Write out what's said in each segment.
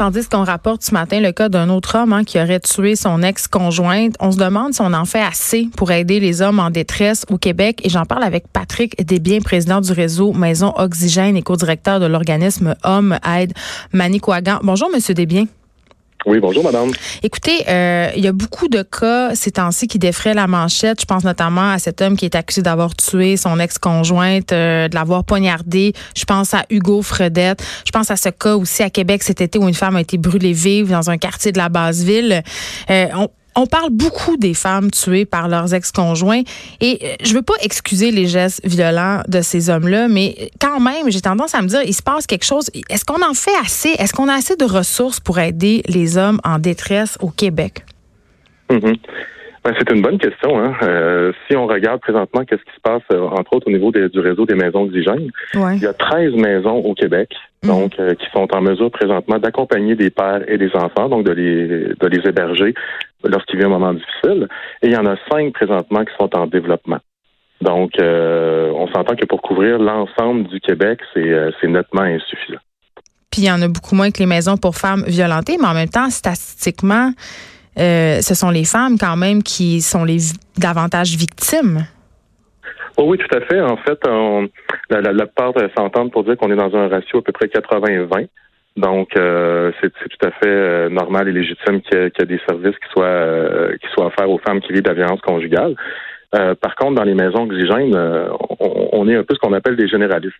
tandis qu'on rapporte ce matin le cas d'un autre homme hein, qui aurait tué son ex-conjointe. On se demande si on en fait assez pour aider les hommes en détresse au Québec. Et j'en parle avec Patrick Desbiens, président du réseau Maison Oxygène et co-directeur de l'organisme Homme Aide Manicouagan. Bonjour, Monsieur Desbiens. Oui, bonjour, madame. Écoutez, euh, il y a beaucoup de cas ces temps-ci qui défraient la manchette. Je pense notamment à cet homme qui est accusé d'avoir tué son ex-conjointe, euh, de l'avoir poignardé. Je pense à Hugo Fredette. Je pense à ce cas aussi à Québec cet été où une femme a été brûlée vive dans un quartier de la basse-ville. Euh, on, on parle beaucoup des femmes tuées par leurs ex-conjoints et euh, je veux pas excuser les gestes violents de ces hommes-là, mais quand même, j'ai tendance à me dire, il se passe quelque chose. Est-ce qu'on en fait assez? Est-ce qu'on a assez de ressources pour aider les hommes en détresse au Québec? Mm-hmm. Ben, c'est une bonne question. Hein. Euh, si on regarde présentement qu'est-ce qui se passe, euh, entre autres au niveau du réseau des maisons d'hygiène, il y a 13 maisons au Québec, mhm. donc euh, qui sont en mesure présentement d'accompagner des pères et des enfants, donc de les de les héberger lorsqu'il vient un moment difficile. Et il y en a cinq présentement qui sont en développement. Donc, on s'entend que pour couvrir l'ensemble du Québec, c'est nettement insuffisant. Puis il y en a beaucoup moins que les maisons pour femmes violentées, mais en même temps, statistiquement, euh, ce sont les femmes quand même qui sont les davantage victimes. Oh oui, tout à fait. En fait, la, la, la part s'entendre pour dire qu'on est dans un ratio à peu près 80-20. Donc, euh, c'est tout à fait euh, normal et légitime qu'il y, ait des services qui soient qui soient offerts aux femmes qui vivent de la violence conjugale. par contre, dans les maisons oxygènes, on, on, est un peu ce qu'on appelle des généralistes.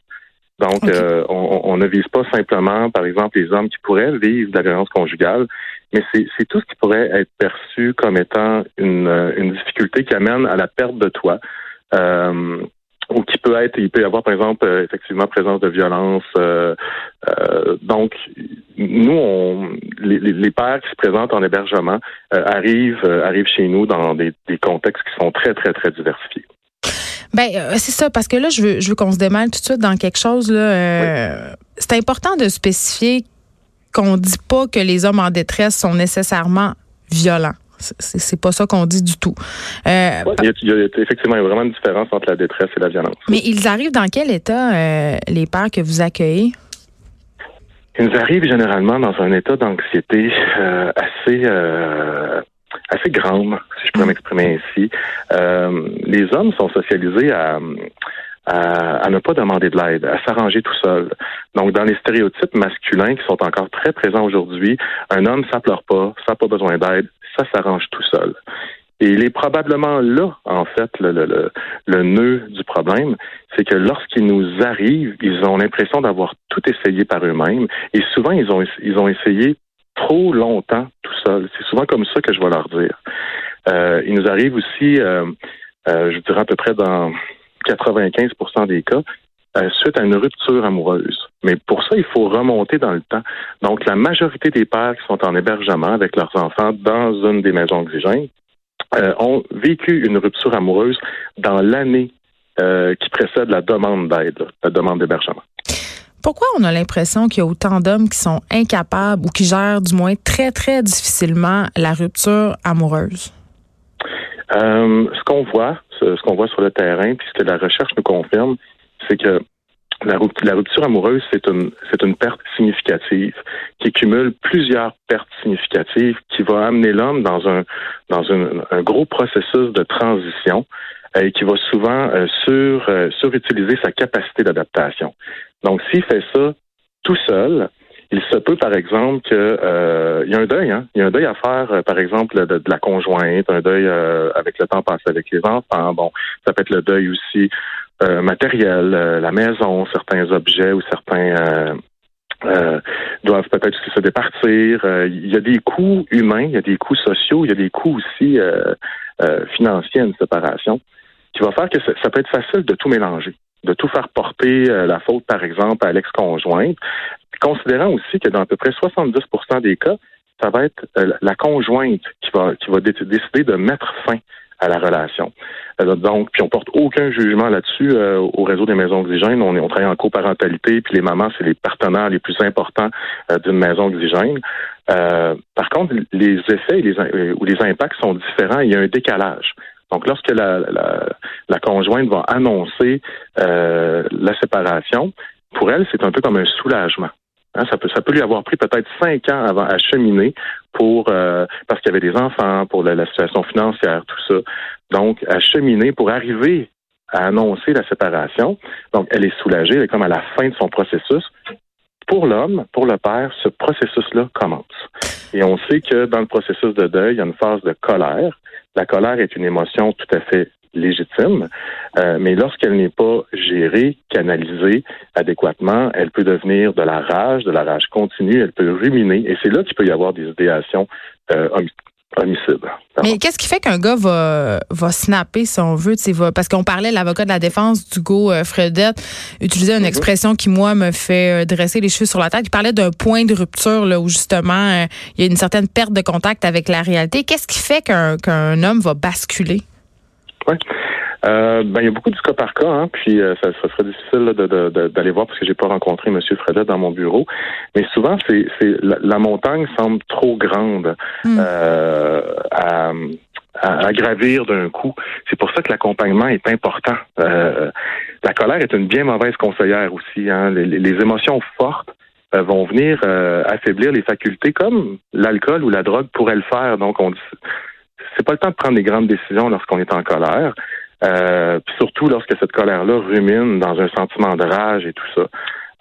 Donc, on, on, ne vise pas simplement, par exemple, les hommes qui pourraient vivre de la violence conjugale, mais c'est tout ce qui pourrait être perçu comme étant une, euh, une difficulté qui amène à la perte de toi. Euh, ou qui peut être, il peut y avoir par exemple euh, effectivement présence de violence. Euh, donc, nous, on, les, les, pères qui se présentent en hébergement arrivent, arrivent chez nous dans des, des, contextes qui sont très très très diversifiés. Ben c'est ça parce que là je veux je veux qu'on se démêle tout de suite dans quelque chose là. C'est important de spécifier qu'on dit pas que les hommes en détresse sont nécessairement violents. C'est pas ça qu'on dit du tout. Euh, il, y a, effectivement vraiment une différence entre la détresse et la violence. Mais ils arrivent dans quel état, euh, les pères que vous accueillez? Ils arrivent généralement dans un état d'anxiété euh, assez assez grande, si je peux mm. m'exprimer ainsi. les hommes sont socialisés à à, ne pas demander de l'aide, à s'arranger tout seul. Donc, dans les stéréotypes masculins qui sont encore très présents aujourd'hui, un homme, ça pleure pas, ça n'a pas besoin d'aide, ça s'arrange tout seul. Et il est probablement là, en fait, le, le, le, nœud du problème, c'est que lorsqu'ils nous arrivent, ils ont l'impression d'avoir tout essayé par eux-mêmes, et souvent ils ont ils ont essayé trop longtemps tout seul. C'est souvent comme ça que je vais leur dire. Euh, il nous arrive aussi, euh, euh, je dirais à peu près dans 95% des cas, euh, suite à une rupture amoureuse. Mais pour ça, il faut remonter dans le temps. Donc, la majorité des pères qui sont en hébergement avec leurs enfants dans une des maisons oxygènes euh, ont vécu une rupture amoureuse dans l'année euh, qui précède la demande d'aide, la demande d'hébergement. Pourquoi on a l'impression qu'il y a autant d'hommes qui sont incapables ou qui gèrent du moins très, très difficilement la rupture amoureuse? ce qu'on voit, ce qu'on voit sur le terrain, puis ce que la recherche nous confirme, c'est que la, rupture amoureuse, c'est une, c'est une perte significative qui cumule plusieurs pertes significatives qui va amener l'homme dans un, dans un, gros processus de transition euh, et qui va souvent euh, sur, euh, surutiliser sa capacité d'adaptation. Donc, s'il fait ça tout seul, il se peut, par exemple, qu'il euh, y a un deuil. Hein? Il y a un deuil à faire, euh, par exemple, de, la conjointe, un deuil euh, avec le temps passé avec les enfants. Bon, ça peut être le deuil aussi matériel, la maison, certains objets ou certains doivent peut-être aussi se départir. il y a des coûts humains, il y a des coûts sociaux, il y a des coûts aussi financiers à une séparation qui va faire que ça peut être facile de tout mélanger de tout faire porter la faute, par exemple, à l'ex-conjointe, Considérant aussi que dans à peu près 70% des cas, ça va être euh, la conjointe qui va, qui va décider de mettre fin à la relation. Euh, donc, puis on porte aucun jugement là-dessus euh, au réseau des maisons oxygènes. On, on travaille en coparentalité, puis les mamans, c'est les partenaires les plus importants d'une maison oxygène. par contre, les effets les, ou les impacts sont différents. Il y a un décalage. Donc, lorsque la, la, la conjointe va annoncer la séparation, pour elle, c'est un peu comme un soulagement. Hein, ça peut ça peut lui avoir pris peut-être cinq ans avant à cheminer pour euh, parce qu'il y avait des enfants, pour la, situation financière, tout ça. Donc, à cheminer pour arriver à annoncer la séparation. Donc, elle est soulagée, elle est comme à la fin de son processus. Pour l'homme, pour le père, ce processus-là commence. Et on sait que dans le processus de deuil, il y a une phase de colère. La colère est une émotion tout à fait légitime, euh, mais lorsqu'elle n'est pas gérée, canalisée adéquatement, elle peut devenir de la rage, de la rage continue, elle peut ruminer, et c'est là qu'il peut y avoir des idéations euh, homicide. Mais qu'est-ce qui fait qu'un gars va, va snapper, si on veut, va, parce qu'on parlait, l'avocat de la défense, Hugo euh, Fredette, utilisait une mhm. expression qui, moi, me fait dresser les cheveux sur la tête. Il parlait d'un point de rupture, là, où justement, il y a une certaine perte de contact avec la réalité. Qu'est-ce qui fait qu'un qu'un homme va basculer? Oui. Euh, ben, il y a beaucoup du cas par cas, hein, puis euh, ça, ça, serait difficile d'aller voir parce que j'ai pas rencontré M. Fredet dans mon bureau. Mais souvent, c'est la, montagne semble trop grande hmm. euh, à, à, gravir d'un coup. C'est pour ça que l'accompagnement est important. Euh, la colère est une bien mauvaise conseillère aussi. Hein. Les, les, émotions fortes vont venir affaiblir les facultés comme l'alcool ou la drogue pourrait le faire. Donc, on dit c'est pas le temps de prendre des grandes décisions lorsqu'on est en colère. Euh, puis surtout lorsque cette colère-là rumine dans un sentiment de rage et tout ça.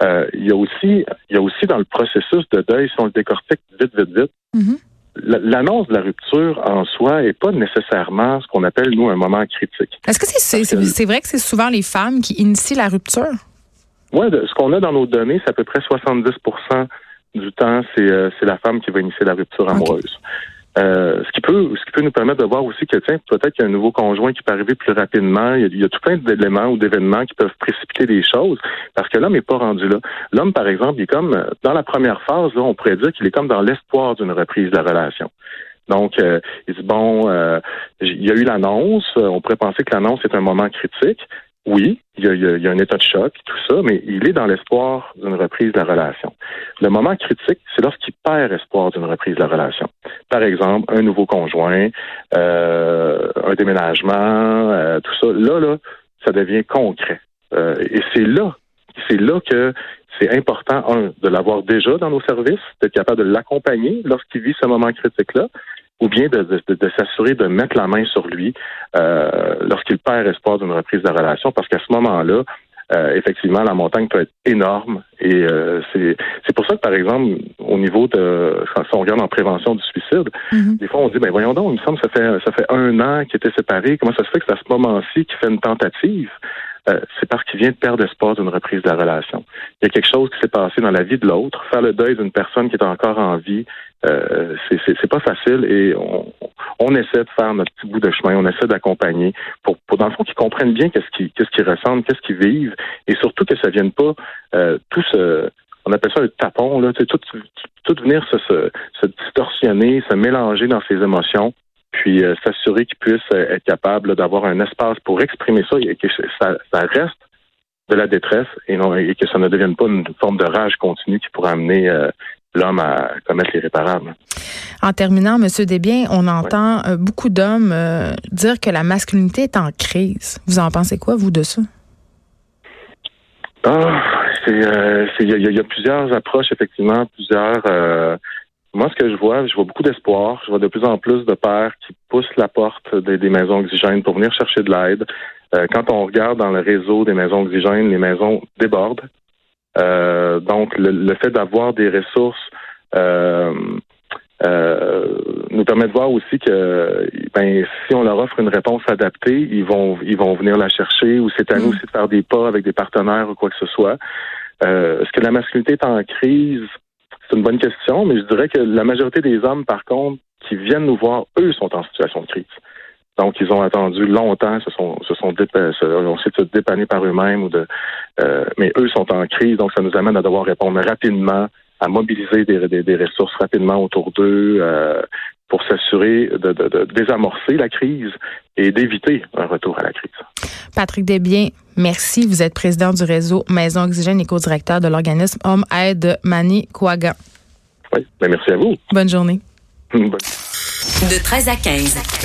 Euh, il y a aussi, il y a aussi dans le processus de deuil, si on le décortique vite, vite, vite, mm-hmm. l'annonce de la rupture en soi est pas nécessairement ce qu'on appelle nous un moment critique. Est-ce que c'est c'est vrai que c'est souvent les femmes qui initient la rupture? Oui, ce qu'on a dans nos données, c'est à peu près 70% du temps, euh, c'est la femme qui va initier la rupture amoureuse. Euh, ce qui peut ce qui peut nous permettre de voir aussi que tiens peut-être qu'il y a un nouveau conjoint qui peut arriver plus rapidement. Il y a, tout plein d'éléments ou d'événements qui peuvent précipiter les choses parce que l'homme n'est pas rendu là. L'homme, par exemple, il est comme dans la première phase, là, on pourrait dire qu'il est comme dans l'espoir d'une reprise de la relation. Donc, euh, il dit bon, euh, il y a eu l'annonce. On pourrait penser que l'annonce est un moment critique. Oui, il y, a, un état de choc, tout ça, mais il est dans l'espoir d'une reprise de la relation. Le moment critique, c'est lorsqu'il perd espoir d'une reprise de la relation. Par exemple, un nouveau conjoint, euh, un déménagement, euh, tout ça. Là, là, ça devient concret. Euh, et c'est là, c'est là que c'est important, un, de l'avoir déjà dans nos services, d'être capable de l'accompagner lorsqu'il vit ce moment critique-là, ou bien de, de, s'assurer de mettre la main sur lui euh, lorsqu'il perd espoir d'une reprise de relation, parce qu'à ce moment-là, euh, effectivement, la montagne peut être énorme. Et euh, c'est pour ça que, par exemple, au niveau de si on regarde en prévention du suicide, mm-hmm. des fois on dit ben voyons donc, il me semble que ça fait ça fait un an qu'il était séparé. Comment ça se fait que c'est à ce moment-ci qu'il fait une tentative? Euh, c'est parce qu'il vient de perdre espoir d'une reprise de la relation. Il y a quelque chose qui s'est passé dans la vie de l'autre. Faire le deuil d'une personne qui est encore en vie, euh, c'est pas facile et on, on, essaie de faire notre petit bout de chemin, on essaie d'accompagner pour, pour, dans le fond, qu'ils comprennent bien qu'est-ce qu'ils qu'ils ressentent, qu'est-ce qu'ils vivent et surtout que ça vienne pas euh, tout ce on appelle ça le tapon, là, tout, tout, venir se, se, se distorsionner, se mélanger dans ses émotions puis euh, s'assurer qu'ils puissent euh, être capables d'avoir un espace pour exprimer ça et que ça, reste de la détresse et, non, et que ça ne devienne pas une forme de rage continue qui pourrait amener euh, l'homme à commettre l'irréparable. En terminant, M. Desbiens, on entend beaucoup d'hommes dire que la masculinité est en crise. Vous en pensez quoi, vous, de ça? Ah, il y, a plusieurs approches, effectivement, plusieurs moi, ce que je vois, je vois beaucoup d'espoir. Je vois de plus en plus de pères qui poussent la porte des, maisons oxygènes pour venir chercher de l'aide. Euh, quand on regarde dans le réseau des maisons oxygènes, les maisons débordent. Euh, donc, le, fait d'avoir des ressources euh, nous permet de voir aussi que ben, si on leur offre une réponse adaptée, ils vont ils vont venir la chercher ou c'est à nous mm. aussi de faire des pas avec des partenaires ou quoi que ce soit. Est-ce que la masculinité est en crise? C'est une bonne question, mais je dirais que la majorité des hommes, par contre, qui viennent nous voir, eux sont en situation de crise. Donc, ils ont attendu longtemps, se sont, se sont on s'est dépanner par eux-mêmes ou de, euh, mais eux sont en crise, donc ça nous amène à devoir répondre rapidement, à mobiliser des, des, ressources rapidement autour d'eux euh, pour s'assurer de, de, de, désamorcer la crise et d'éviter un retour à la crise. Patrick Desbiens, merci. Vous êtes président du réseau Maison Oxygène et co-directeur de l'organisme Homme Aide Mani Kouaga. Oui, ben merci à vous. Bonne journée. De 13 à 15.